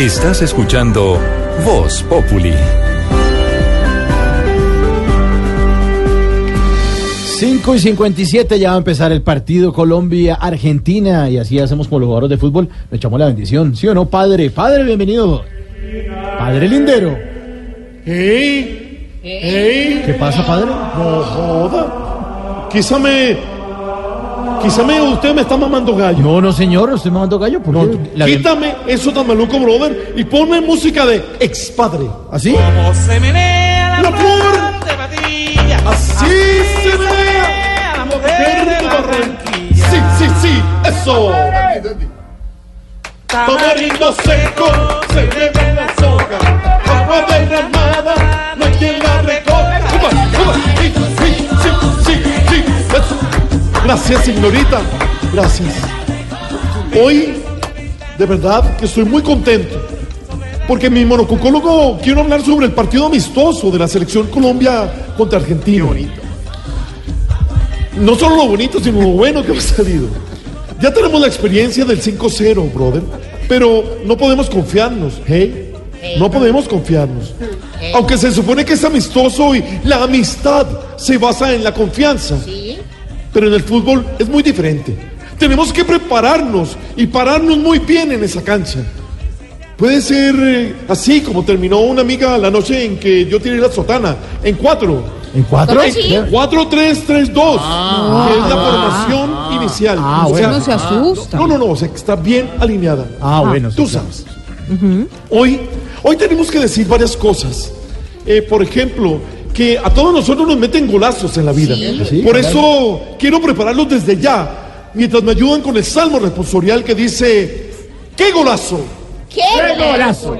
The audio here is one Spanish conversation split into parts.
Estás escuchando Voz Populi. 5 y 57 ya va a empezar el partido Colombia-Argentina y así hacemos con los jugadores de fútbol. Le echamos la bendición, ¿sí o no, padre? Padre, bienvenido. Padre Lindero. ¡Ey! ¡Ey! ¿Qué pasa, padre? No joda. Quizá me. Quizá me, usted me está mamando gallo. No, no, señor, usted me mandó gallo. ¿Por No, qué? La- quítame eso tan maluco, brother, y ponme música de ex padre. ¿Así? La flor de Así se ve la mujer de Barranquilla. Sí, sí, sí, eso. Tamarindo seco, se bebe Gracias, señorita. Gracias. Hoy, de verdad, que estoy muy contento. Porque mi monocucólogo quiero hablar sobre el partido amistoso de la selección Colombia contra Argentina. No solo lo bonito, sino lo bueno que ha salido. Ya tenemos la experiencia del 5-0, brother. Pero no podemos confiarnos, ¿eh? No podemos confiarnos. Aunque se supone que es amistoso y la amistad se basa en la confianza. Pero en el fútbol es muy diferente. Tenemos que prepararnos y pararnos muy bien en esa cancha. Puede ser eh, así como terminó una amiga la noche en que yo tiré la sotana, en cuatro. ¿En cuatro? En 4, 3, 3, 2. que es la formación inicial. Ah, O sea, bueno. No se asusta. no, no, no, o sea, que está bien alineada. Ah, bueno. sí, Tú claro. sabes. Hoy, hoy tenemos que decir varias cosas. Eh, por ejemplo, que a todos nosotros nos meten golazos en la vida. Sí, por claro. eso quiero prepararlos desde ya, mientras me ayudan con el salmo responsorial que dice, ¡qué golazo! ¡Qué golazo!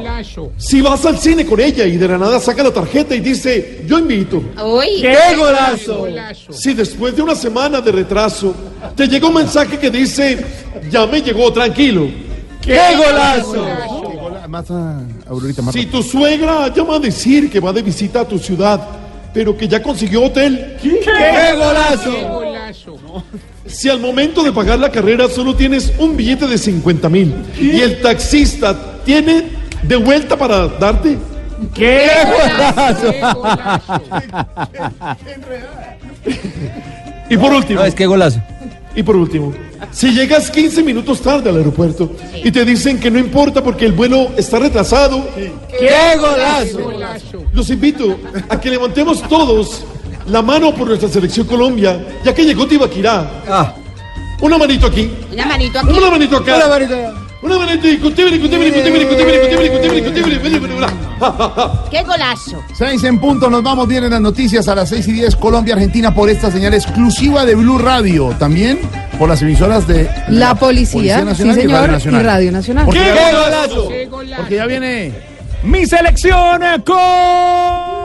Si vas al cine con ella y de la nada saca la tarjeta y dice, yo invito. ¡Uy! ¡Qué golazo! Si después de una semana de retraso te llega un mensaje que dice, ya me llegó, tranquilo. ¡Qué golazo! Si tu suegra llama a decir que va de visita a tu ciudad, pero que ya consiguió hotel. ¡Qué golazo! Si al momento de pagar la carrera solo tienes un billete de 50 mil y el taxista tiene de vuelta para darte. ¡Qué golazo! Y por último, No, es que golazo. y por último, si llegas 15 minutos tarde al aeropuerto y te dicen que no importa porque el vuelo está retrasado, ¡Qué golazo! Los invito a que levantemos todos la mano por nuestra selección Colombia, ya que llegó Tibaquirá. Ah. Una manito aquí, Una manito aquí. una manito acá, una manito y cutibri, cutibri, cutibri, cutibri, cutibri, ¡Qué golazo! Seis en punto, nos vamos bien en las noticias a las 6 y 10 Colombia-Argentina por esta señal exclusiva de Blue Radio. También por las emisoras de La policía, Nacional sí y Radio señor, y Nacional. Radio Nacional. Porque, ¡Qué ya, golazo! porque ya viene Mi selección con...